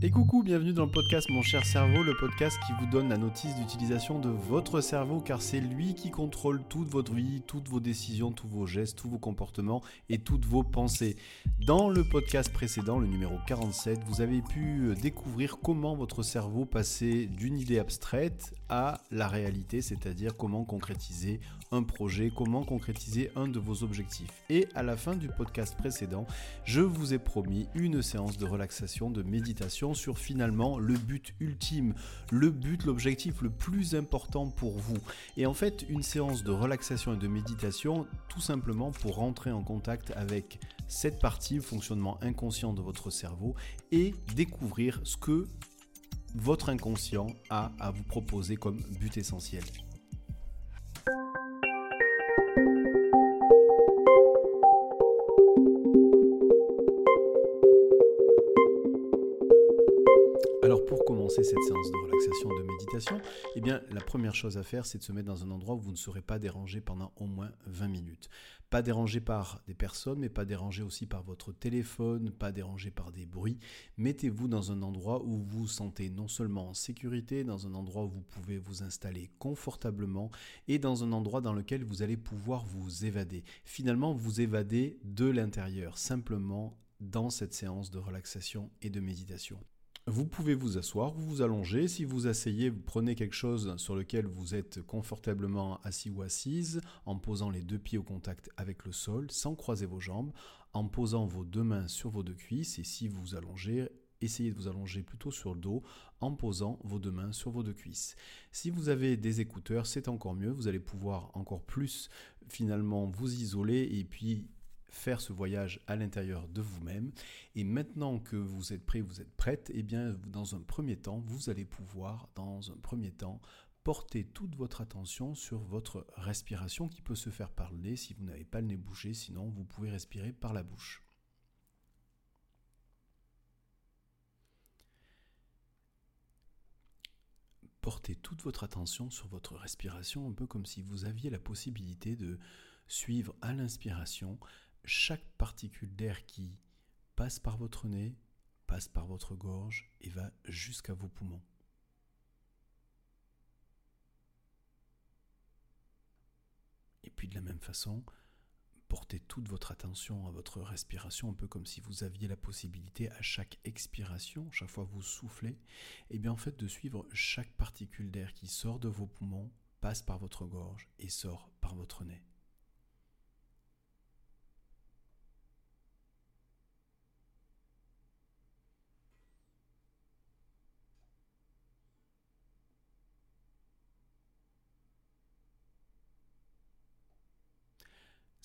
Et coucou, bienvenue dans le podcast Mon cher cerveau, le podcast qui vous donne la notice d'utilisation de votre cerveau car c'est lui qui contrôle toute votre vie, toutes vos décisions, tous vos gestes, tous vos comportements et toutes vos pensées. Dans le podcast précédent, le numéro 47, vous avez pu découvrir comment votre cerveau passait d'une idée abstraite à la réalité, c'est-à-dire comment concrétiser un projet, comment concrétiser un de vos objectifs. Et à la fin du podcast précédent, je vous ai promis une séance de relaxation, de méditation sur finalement le but ultime, le but, l'objectif le plus important pour vous. Et en fait, une séance de relaxation et de méditation, tout simplement pour rentrer en contact avec cette partie, le fonctionnement inconscient de votre cerveau, et découvrir ce que votre inconscient a à vous proposer comme but essentiel. Cette séance de relaxation, de méditation, eh bien, la première chose à faire, c'est de se mettre dans un endroit où vous ne serez pas dérangé pendant au moins 20 minutes. Pas dérangé par des personnes, mais pas dérangé aussi par votre téléphone, pas dérangé par des bruits. Mettez-vous dans un endroit où vous vous sentez non seulement en sécurité, dans un endroit où vous pouvez vous installer confortablement et dans un endroit dans lequel vous allez pouvoir vous évader. Finalement, vous évader de l'intérieur, simplement dans cette séance de relaxation et de méditation. Vous pouvez vous asseoir, vous vous allongez. Si vous asseyez, vous prenez quelque chose sur lequel vous êtes confortablement assis ou assise, en posant les deux pieds au contact avec le sol, sans croiser vos jambes, en posant vos deux mains sur vos deux cuisses. Et si vous vous allongez, essayez de vous allonger plutôt sur le dos en posant vos deux mains sur vos deux cuisses. Si vous avez des écouteurs, c'est encore mieux. Vous allez pouvoir encore plus finalement vous isoler et puis faire ce voyage à l'intérieur de vous-même. Et maintenant que vous êtes prêt, vous êtes prête, et eh bien, dans un premier temps, vous allez pouvoir, dans un premier temps, porter toute votre attention sur votre respiration qui peut se faire par le nez si vous n'avez pas le nez bouché, sinon vous pouvez respirer par la bouche. Portez toute votre attention sur votre respiration, un peu comme si vous aviez la possibilité de suivre à l'inspiration chaque particule d'air qui passe par votre nez, passe par votre gorge et va jusqu'à vos poumons. Et puis de la même façon, portez toute votre attention à votre respiration, un peu comme si vous aviez la possibilité à chaque expiration, chaque fois que vous soufflez, et eh bien en fait de suivre chaque particule d'air qui sort de vos poumons, passe par votre gorge et sort par votre nez.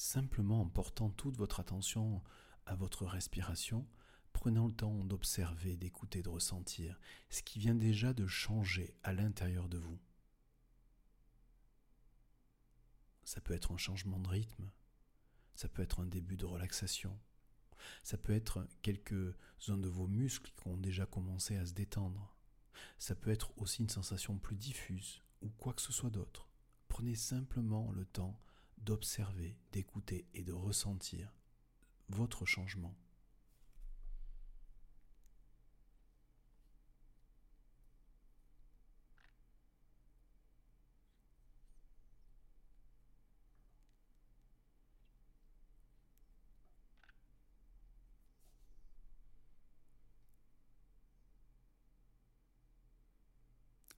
Simplement en portant toute votre attention à votre respiration, prenant le temps d'observer, d'écouter, de ressentir ce qui vient déjà de changer à l'intérieur de vous. Ça peut être un changement de rythme, ça peut être un début de relaxation, ça peut être quelques zones de vos muscles qui ont déjà commencé à se détendre, ça peut être aussi une sensation plus diffuse ou quoi que ce soit d'autre. Prenez simplement le temps d'observer, d'écouter et de ressentir votre changement.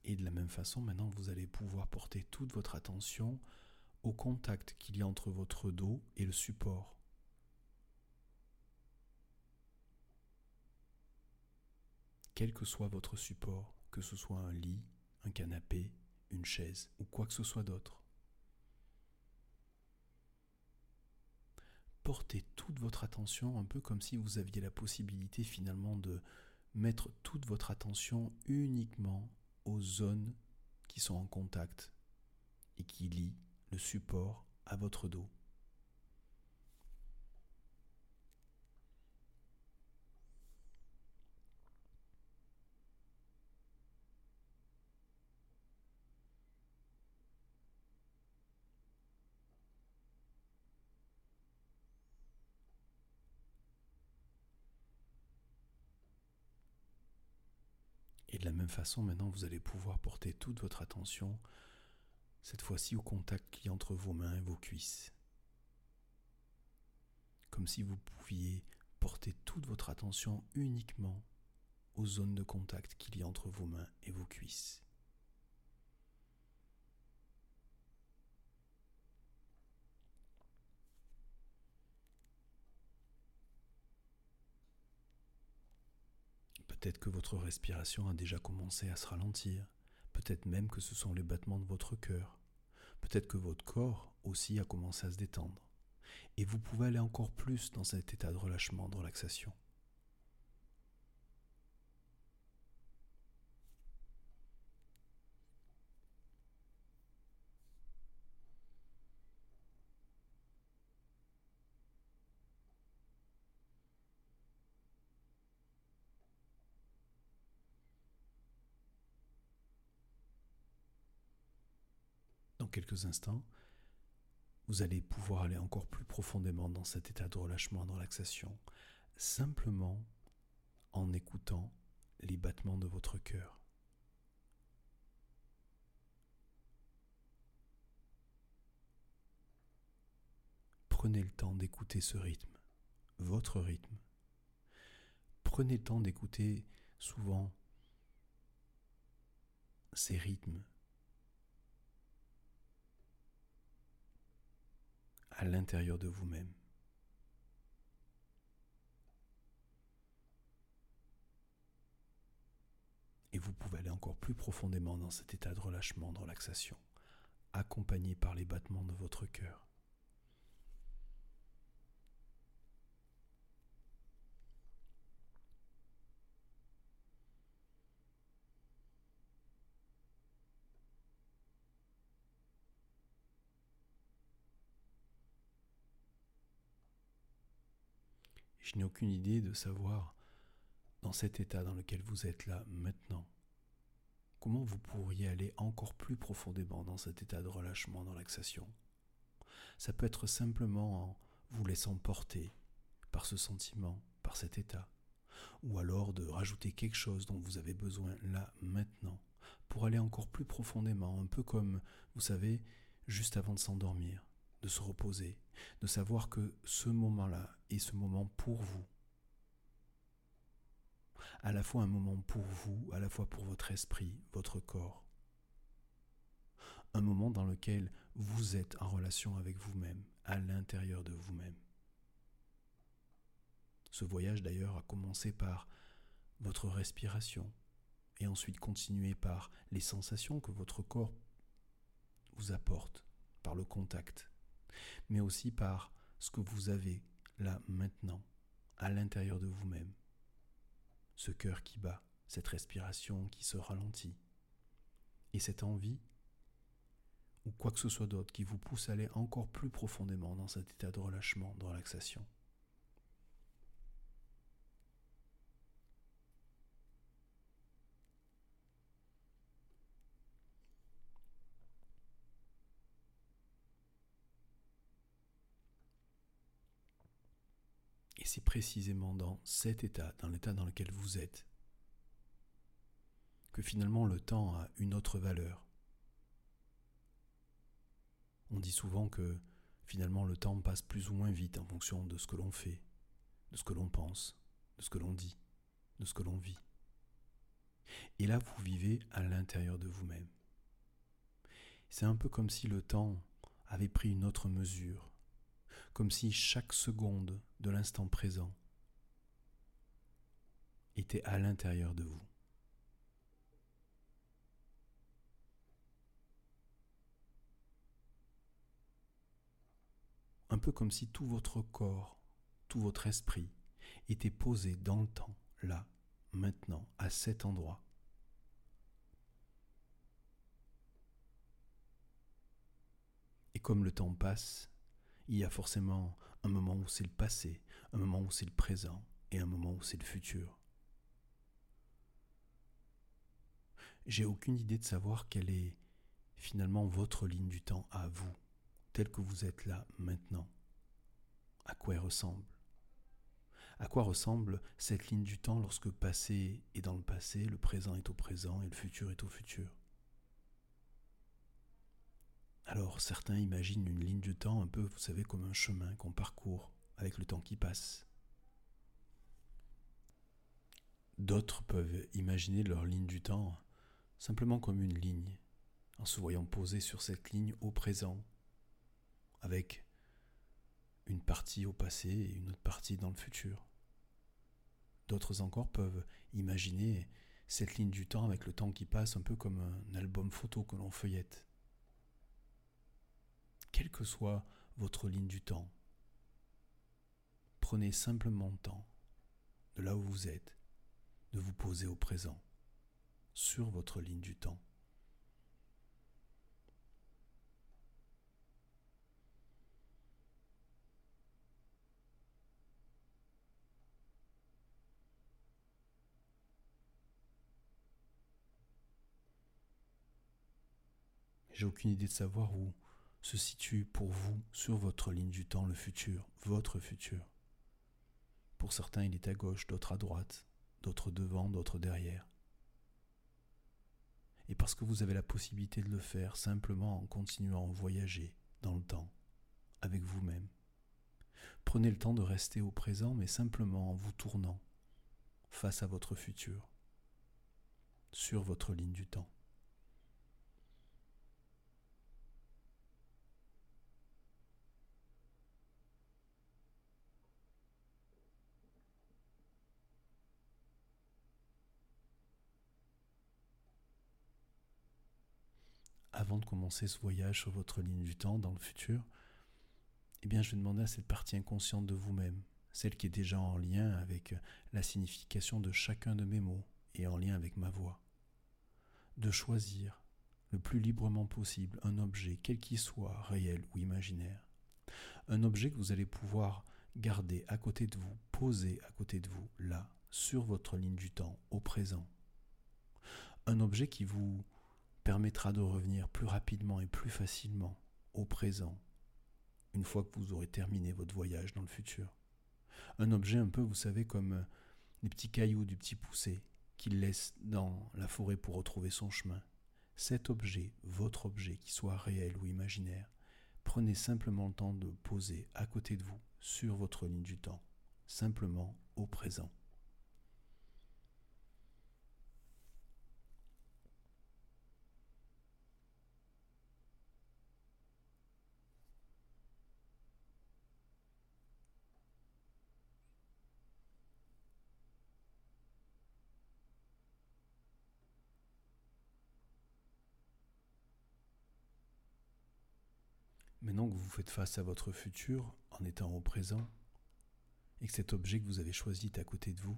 Et de la même façon, maintenant, vous allez pouvoir porter toute votre attention au contact qu'il y a entre votre dos et le support. Quel que soit votre support, que ce soit un lit, un canapé, une chaise ou quoi que ce soit d'autre. Portez toute votre attention un peu comme si vous aviez la possibilité finalement de mettre toute votre attention uniquement aux zones qui sont en contact et qui lient le support à votre dos. Et de la même façon, maintenant, vous allez pouvoir porter toute votre attention cette fois-ci au contact qui entre vos mains et vos cuisses. Comme si vous pouviez porter toute votre attention uniquement aux zones de contact qu'il y a entre vos mains et vos cuisses. Peut-être que votre respiration a déjà commencé à se ralentir, peut-être même que ce sont les battements de votre cœur, peut-être que votre corps aussi a commencé à se détendre, et vous pouvez aller encore plus dans cet état de relâchement, de relaxation. Quelques instants, vous allez pouvoir aller encore plus profondément dans cet état de relâchement, de relaxation, simplement en écoutant les battements de votre cœur. Prenez le temps d'écouter ce rythme, votre rythme. Prenez le temps d'écouter souvent ces rythmes à l'intérieur de vous-même. Et vous pouvez aller encore plus profondément dans cet état de relâchement, de relaxation, accompagné par les battements de votre cœur. Je n'ai aucune idée de savoir, dans cet état dans lequel vous êtes là maintenant, comment vous pourriez aller encore plus profondément dans cet état de relâchement, de relaxation. Ça peut être simplement en vous laissant porter par ce sentiment, par cet état, ou alors de rajouter quelque chose dont vous avez besoin là maintenant, pour aller encore plus profondément, un peu comme, vous savez, juste avant de s'endormir de se reposer, de savoir que ce moment-là est ce moment pour vous. À la fois un moment pour vous, à la fois pour votre esprit, votre corps. Un moment dans lequel vous êtes en relation avec vous-même, à l'intérieur de vous-même. Ce voyage d'ailleurs a commencé par votre respiration et ensuite continué par les sensations que votre corps vous apporte, par le contact mais aussi par ce que vous avez là maintenant, à l'intérieur de vous-même. Ce cœur qui bat, cette respiration qui se ralentit, et cette envie, ou quoi que ce soit d'autre qui vous pousse à aller encore plus profondément dans cet état de relâchement, de relaxation. C'est précisément dans cet état, dans l'état dans lequel vous êtes, que finalement le temps a une autre valeur. On dit souvent que finalement le temps passe plus ou moins vite en fonction de ce que l'on fait, de ce que l'on pense, de ce que l'on dit, de ce que l'on vit. Et là, vous vivez à l'intérieur de vous-même. C'est un peu comme si le temps avait pris une autre mesure, comme si chaque seconde de l'instant présent était à l'intérieur de vous. Un peu comme si tout votre corps, tout votre esprit était posé dans le temps, là, maintenant, à cet endroit. Et comme le temps passe, il y a forcément un moment où c'est le passé, un moment où c'est le présent et un moment où c'est le futur. J'ai aucune idée de savoir quelle est finalement votre ligne du temps à vous, telle que vous êtes là maintenant. À quoi elle ressemble? À quoi ressemble cette ligne du temps lorsque passé est dans le passé, le présent est au présent et le futur est au futur? Alors certains imaginent une ligne du temps un peu, vous savez, comme un chemin qu'on parcourt avec le temps qui passe. D'autres peuvent imaginer leur ligne du temps simplement comme une ligne, en se voyant posé sur cette ligne au présent, avec une partie au passé et une autre partie dans le futur. D'autres encore peuvent imaginer cette ligne du temps avec le temps qui passe un peu comme un album photo que l'on feuillette. Quelle que soit votre ligne du temps, prenez simplement le temps de là où vous êtes, de vous poser au présent, sur votre ligne du temps. J'ai aucune idée de savoir où se situe pour vous sur votre ligne du temps le futur, votre futur. Pour certains, il est à gauche, d'autres à droite, d'autres devant, d'autres derrière. Et parce que vous avez la possibilité de le faire simplement en continuant à voyager dans le temps, avec vous-même. Prenez le temps de rester au présent, mais simplement en vous tournant face à votre futur, sur votre ligne du temps. De commencer ce voyage sur votre ligne du temps dans le futur, eh bien, je vais demander à cette partie inconsciente de vous-même, celle qui est déjà en lien avec la signification de chacun de mes mots et en lien avec ma voix, de choisir le plus librement possible un objet, quel qu'il soit, réel ou imaginaire. Un objet que vous allez pouvoir garder à côté de vous, poser à côté de vous, là, sur votre ligne du temps, au présent. Un objet qui vous permettra de revenir plus rapidement et plus facilement au présent une fois que vous aurez terminé votre voyage dans le futur. Un objet un peu, vous savez, comme les petits cailloux du petit poussé qu'il laisse dans la forêt pour retrouver son chemin. Cet objet, votre objet, qui soit réel ou imaginaire, prenez simplement le temps de poser à côté de vous, sur votre ligne du temps, simplement au présent. Maintenant que vous faites face à votre futur en étant au présent, et que cet objet que vous avez choisi est à côté de vous,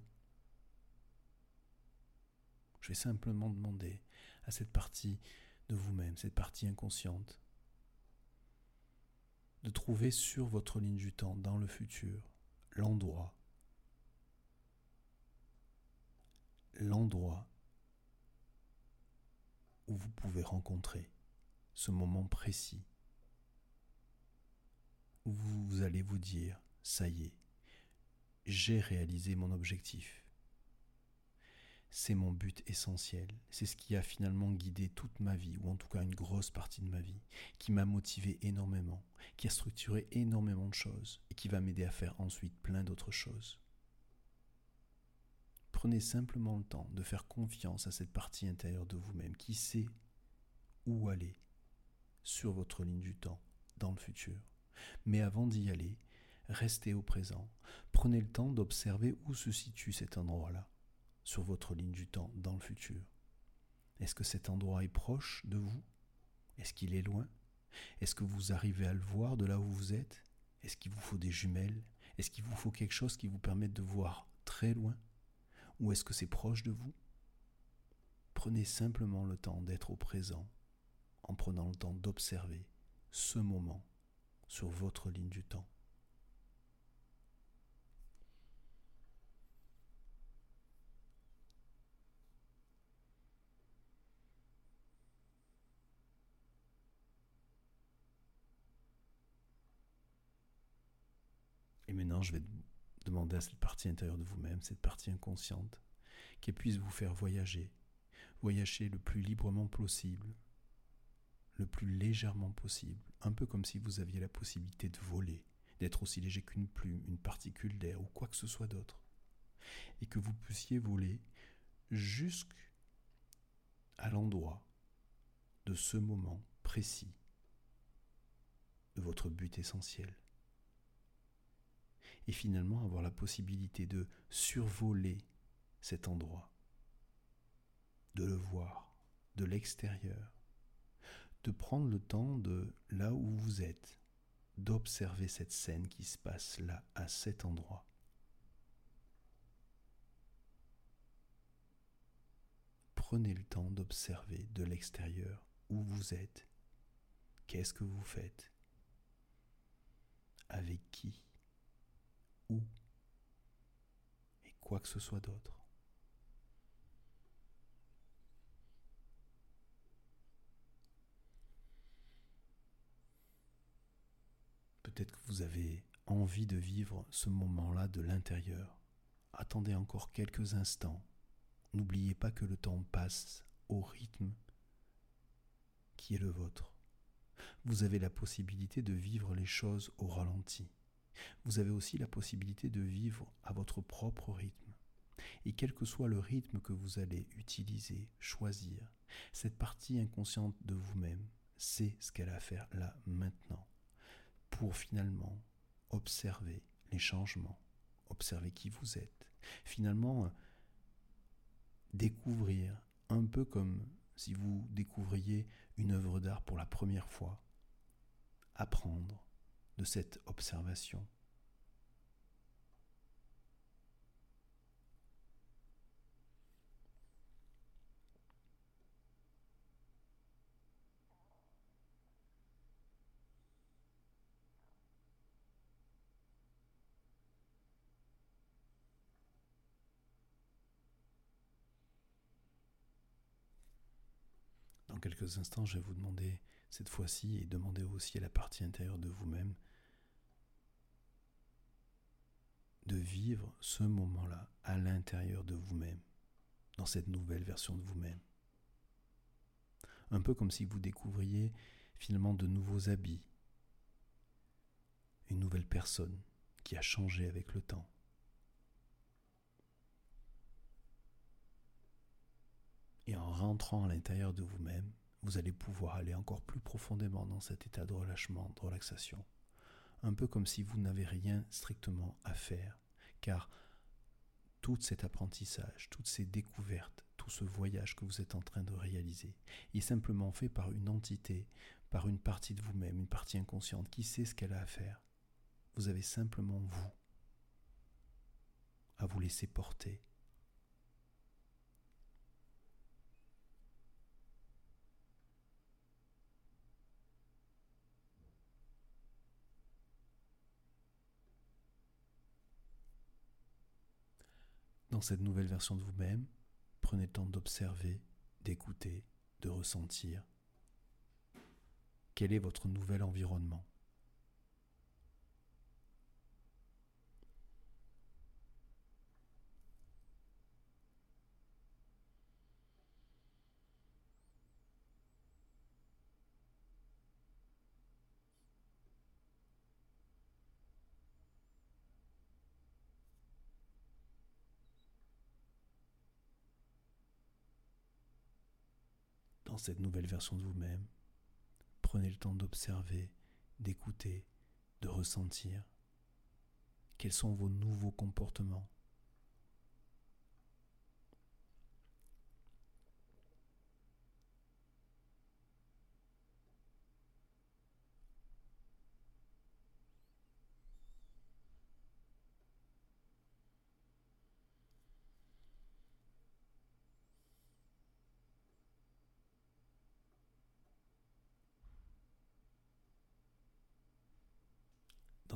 je vais simplement demander à cette partie de vous-même, cette partie inconsciente, de trouver sur votre ligne du temps, dans le futur, l'endroit, l'endroit où vous pouvez rencontrer ce moment précis vous allez vous dire, ça y est, j'ai réalisé mon objectif. C'est mon but essentiel, c'est ce qui a finalement guidé toute ma vie, ou en tout cas une grosse partie de ma vie, qui m'a motivé énormément, qui a structuré énormément de choses, et qui va m'aider à faire ensuite plein d'autres choses. Prenez simplement le temps de faire confiance à cette partie intérieure de vous-même qui sait où aller sur votre ligne du temps dans le futur. Mais avant d'y aller, restez au présent. Prenez le temps d'observer où se situe cet endroit-là, sur votre ligne du temps, dans le futur. Est-ce que cet endroit est proche de vous? Est-ce qu'il est loin? Est-ce que vous arrivez à le voir de là où vous êtes? Est-ce qu'il vous faut des jumelles? Est-ce qu'il vous faut quelque chose qui vous permette de voir très loin? Ou est-ce que c'est proche de vous? Prenez simplement le temps d'être au présent en prenant le temps d'observer ce moment sur votre ligne du temps. Et maintenant, je vais Demandez à cette partie intérieure de vous-même, cette partie inconsciente, qu'elle puisse vous faire voyager, voyager le plus librement possible, le plus légèrement possible, un peu comme si vous aviez la possibilité de voler, d'être aussi léger qu'une plume, une particule d'air ou quoi que ce soit d'autre, et que vous puissiez voler jusqu'à l'endroit de ce moment précis de votre but essentiel. Et finalement avoir la possibilité de survoler cet endroit, de le voir de l'extérieur, de prendre le temps de là où vous êtes, d'observer cette scène qui se passe là, à cet endroit. Prenez le temps d'observer de l'extérieur où vous êtes, qu'est-ce que vous faites, avec qui, où, et quoi que ce soit d'autre. Peut-être que vous avez envie de vivre ce moment-là de l'intérieur. Attendez encore quelques instants. N'oubliez pas que le temps passe au rythme qui est le vôtre. Vous avez la possibilité de vivre les choses au ralenti. Vous avez aussi la possibilité de vivre à votre propre rythme. Et quel que soit le rythme que vous allez utiliser, choisir, cette partie inconsciente de vous-même sait ce qu'elle a à faire là maintenant pour finalement observer les changements, observer qui vous êtes, finalement euh, découvrir un peu comme si vous découvriez une œuvre d'art pour la première fois, apprendre de cette observation Dans instants, je vais vous demander cette fois-ci et demander aussi à la partie intérieure de vous-même de vivre ce moment-là à l'intérieur de vous-même, dans cette nouvelle version de vous-même. Un peu comme si vous découvriez finalement de nouveaux habits, une nouvelle personne qui a changé avec le temps. Et en rentrant à l'intérieur de vous-même, vous allez pouvoir aller encore plus profondément dans cet état de relâchement, de relaxation. Un peu comme si vous n'avez rien strictement à faire, car tout cet apprentissage, toutes ces découvertes, tout ce voyage que vous êtes en train de réaliser est simplement fait par une entité, par une partie de vous-même, une partie inconsciente qui sait ce qu'elle a à faire. Vous avez simplement vous à vous laisser porter Dans cette nouvelle version de vous-même, prenez le temps d'observer, d'écouter, de ressentir. Quel est votre nouvel environnement? Cette nouvelle version de vous-même, prenez le temps d'observer, d'écouter, de ressentir. Quels sont vos nouveaux comportements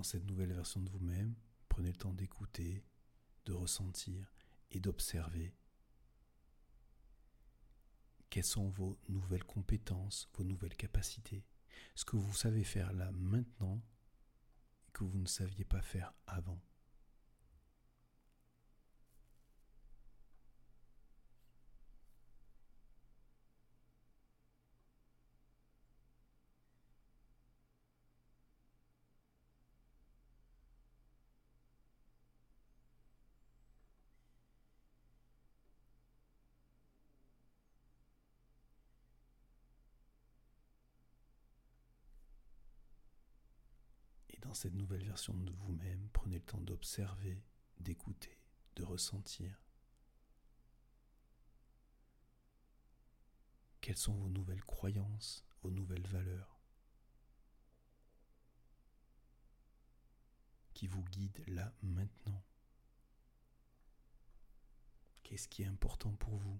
cette nouvelle version de vous-même, prenez le temps d'écouter, de ressentir et d'observer quelles sont vos nouvelles compétences, vos nouvelles capacités, ce que vous savez faire là maintenant et que vous ne saviez pas faire avant. Dans cette nouvelle version de vous-même, prenez le temps d'observer, d'écouter, de ressentir. Quelles sont vos nouvelles croyances, vos nouvelles valeurs qui vous guident là maintenant Qu'est-ce qui est important pour vous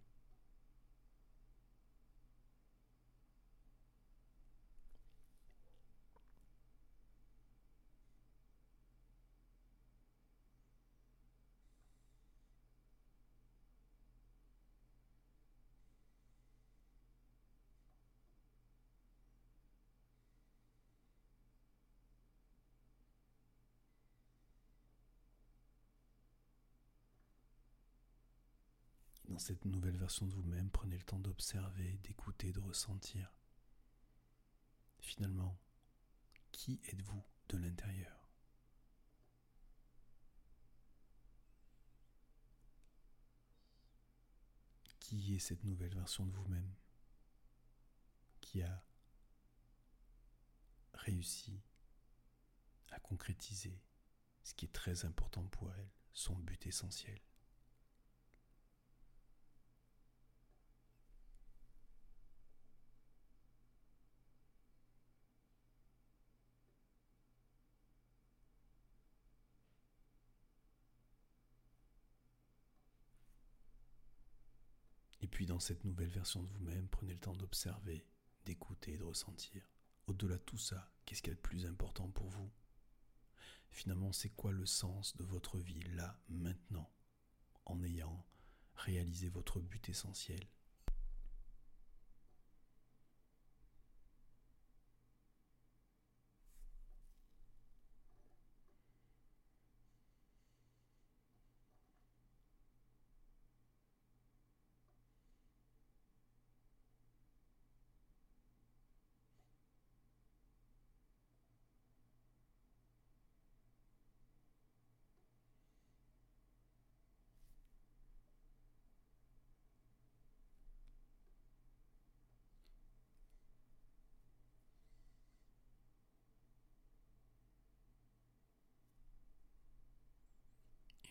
Dans cette nouvelle version de vous-même, prenez le temps d'observer, d'écouter, de ressentir. Finalement, qui êtes-vous de l'intérieur? Qui est cette nouvelle version de vous-même? Qui a réussi à concrétiser ce qui est très important pour elle, son but essentiel? Puis dans cette nouvelle version de vous-même, prenez le temps d'observer, d'écouter, de ressentir. Au-delà de tout ça, qu'est-ce qui est le plus important pour vous? Finalement, c'est quoi le sens de votre vie là, maintenant, en ayant réalisé votre but essentiel?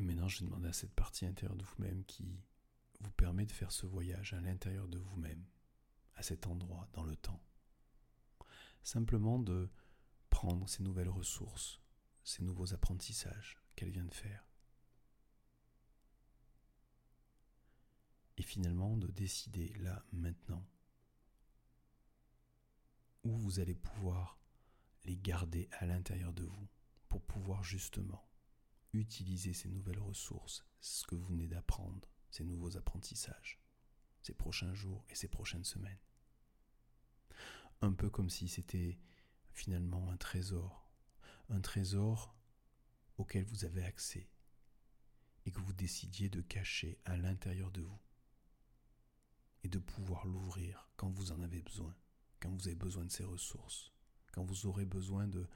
Et maintenant, je vais demander à cette partie intérieure de vous-même qui vous permet de faire ce voyage à l'intérieur de vous-même, à cet endroit, dans le temps. Simplement de prendre ces nouvelles ressources, ces nouveaux apprentissages qu'elle vient de faire. Et finalement de décider là, maintenant, où vous allez pouvoir les garder à l'intérieur de vous pour pouvoir justement utiliser ces nouvelles ressources, ce que vous venez d'apprendre, ces nouveaux apprentissages, ces prochains jours et ces prochaines semaines. Un peu comme si c'était finalement un trésor, un trésor auquel vous avez accès et que vous décidiez de cacher à l'intérieur de vous et de pouvoir l'ouvrir quand vous en avez besoin, quand vous avez besoin de ces ressources, quand vous aurez besoin de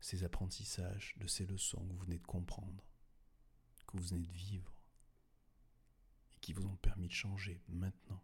ces apprentissages, de ces leçons que vous venez de comprendre, que vous venez de vivre, et qui vous ont permis de changer maintenant.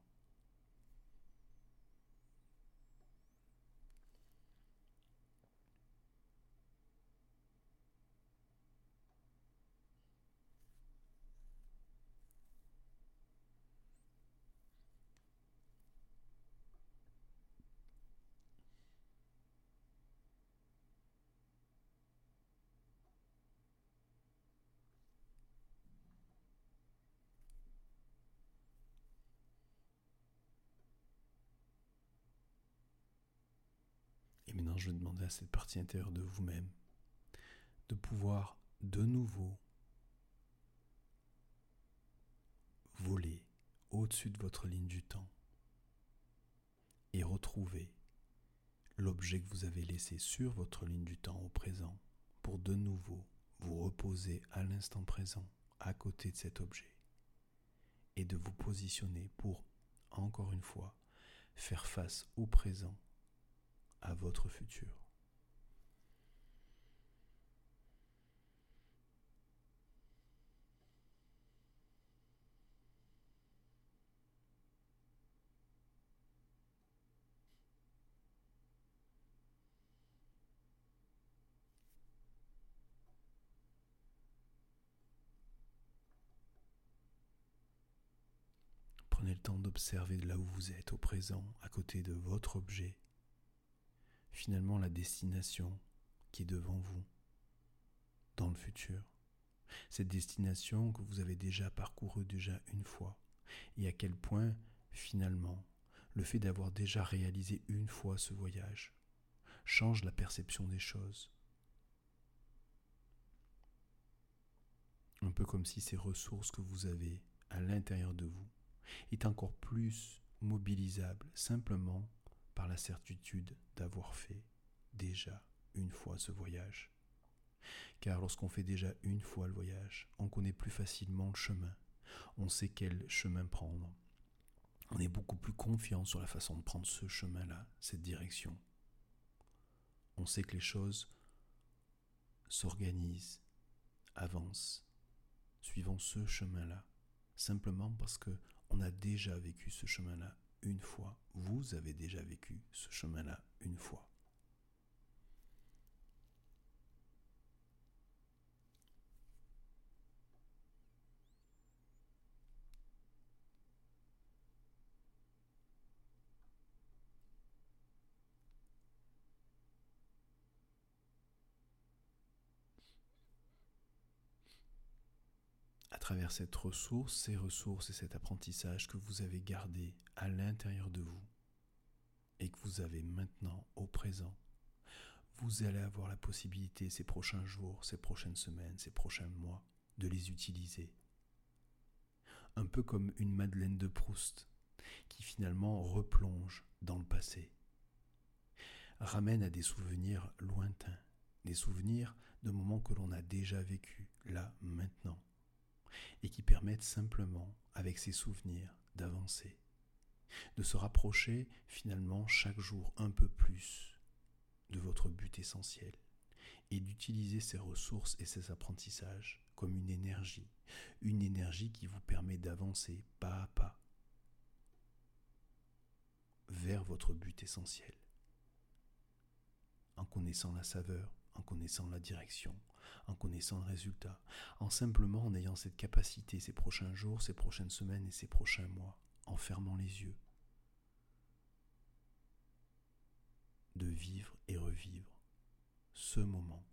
Je demander à cette partie intérieure de vous-même de pouvoir de nouveau voler au-dessus de votre ligne du temps et retrouver l'objet que vous avez laissé sur votre ligne du temps au présent pour de nouveau vous reposer à l'instant présent à côté de cet objet et de vous positionner pour, encore une fois, faire face au présent à votre futur. Prenez le temps d'observer là où vous êtes au présent, à côté de votre objet, finalement la destination qui est devant vous, dans le futur. Cette destination que vous avez déjà parcourue déjà une fois, et à quel point, finalement, le fait d'avoir déjà réalisé une fois ce voyage change la perception des choses. Un peu comme si ces ressources que vous avez à l'intérieur de vous est encore plus mobilisable simplement par la certitude d'avoir fait déjà une fois ce voyage. Car lorsqu'on fait déjà une fois le voyage, on connaît plus facilement le chemin, on sait quel chemin prendre, on est beaucoup plus confiant sur la façon de prendre ce chemin-là, cette direction. On sait que les choses s'organisent, avancent, suivant ce chemin-là simplement parce que on a déjà vécu ce chemin-là une fois. Vous avez déjà vécu ce chemin-là une fois. Travers cette ressource, ces ressources et cet apprentissage que vous avez gardé à l'intérieur de vous et que vous avez maintenant au présent, vous allez avoir la possibilité ces prochains jours, ces prochaines semaines, ces prochains mois de les utiliser. Un peu comme une Madeleine de Proust qui finalement replonge dans le passé, ramène à des souvenirs lointains, des souvenirs de moments que l'on a déjà vécus, là, maintenant et qui permettent simplement, avec ces souvenirs, d'avancer, de se rapprocher finalement chaque jour un peu plus de votre but essentiel et d'utiliser ces ressources et ces apprentissages comme une énergie, une énergie qui vous permet d'avancer pas à pas vers votre but essentiel, en connaissant la saveur, en connaissant la direction, en connaissant le résultat, en simplement en ayant cette capacité ces prochains jours, ces prochaines semaines et ces prochains mois, en fermant les yeux, de vivre et revivre ce moment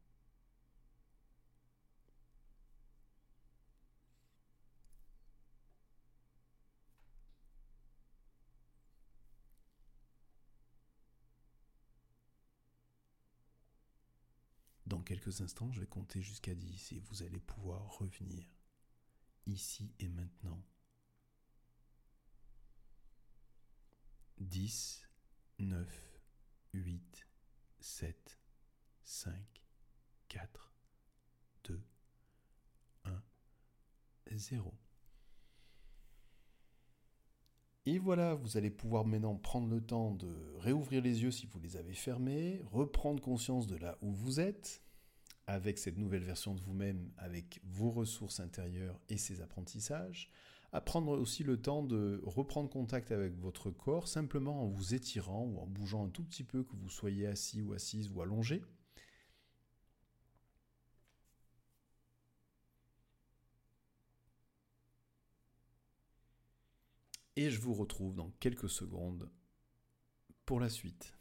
Quelques instants, je vais compter jusqu'à 10 et vous allez pouvoir revenir ici et maintenant. 10, 9, 8, 7, 5, 4, 2, 1, 0. Et voilà, vous allez pouvoir maintenant prendre le temps de réouvrir les yeux si vous les avez fermés, reprendre conscience de là où vous êtes, avec cette nouvelle version de vous-même, avec vos ressources intérieures et ces apprentissages, à prendre aussi le temps de reprendre contact avec votre corps, simplement en vous étirant ou en bougeant un tout petit peu, que vous soyez assis ou assise ou allongé. Et je vous retrouve dans quelques secondes pour la suite.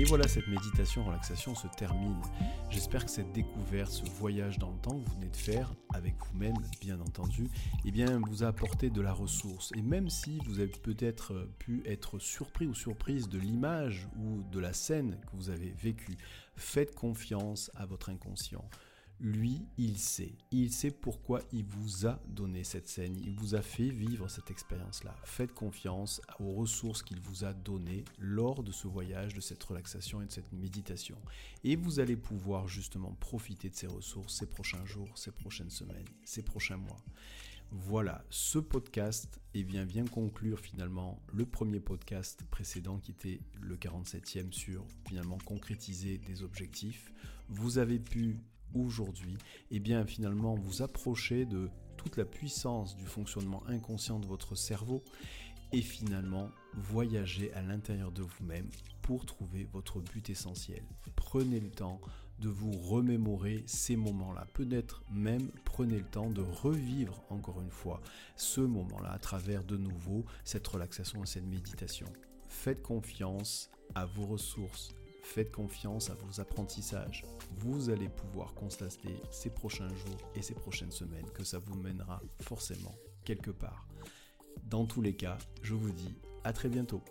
Et voilà, cette méditation relaxation se termine. J'espère que cette découverte, ce voyage dans le temps que vous venez de faire, avec vous-même bien entendu, eh vous a apporté de la ressource. Et même si vous avez peut-être pu être surpris ou surprise de l'image ou de la scène que vous avez vécue, faites confiance à votre inconscient lui, il sait. Il sait pourquoi il vous a donné cette scène. Il vous a fait vivre cette expérience-là. Faites confiance aux ressources qu'il vous a données lors de ce voyage, de cette relaxation et de cette méditation. Et vous allez pouvoir justement profiter de ces ressources ces prochains jours, ces prochaines semaines, ces prochains mois. Voilà, ce podcast eh bien, vient conclure finalement le premier podcast précédent qui était le 47e sur finalement concrétiser des objectifs. Vous avez pu aujourd'hui, et eh bien finalement vous approchez de toute la puissance du fonctionnement inconscient de votre cerveau et finalement voyager à l'intérieur de vous-même pour trouver votre but essentiel. Prenez le temps de vous remémorer ces moments-là. Peut-être même prenez le temps de revivre encore une fois ce moment-là à travers de nouveau cette relaxation et cette méditation. Faites confiance à vos ressources, faites confiance à vos apprentissages. Vous allez pouvoir constater ces prochains jours et ces prochaines semaines que ça vous mènera forcément quelque part. Dans tous les cas, je vous dis à très bientôt.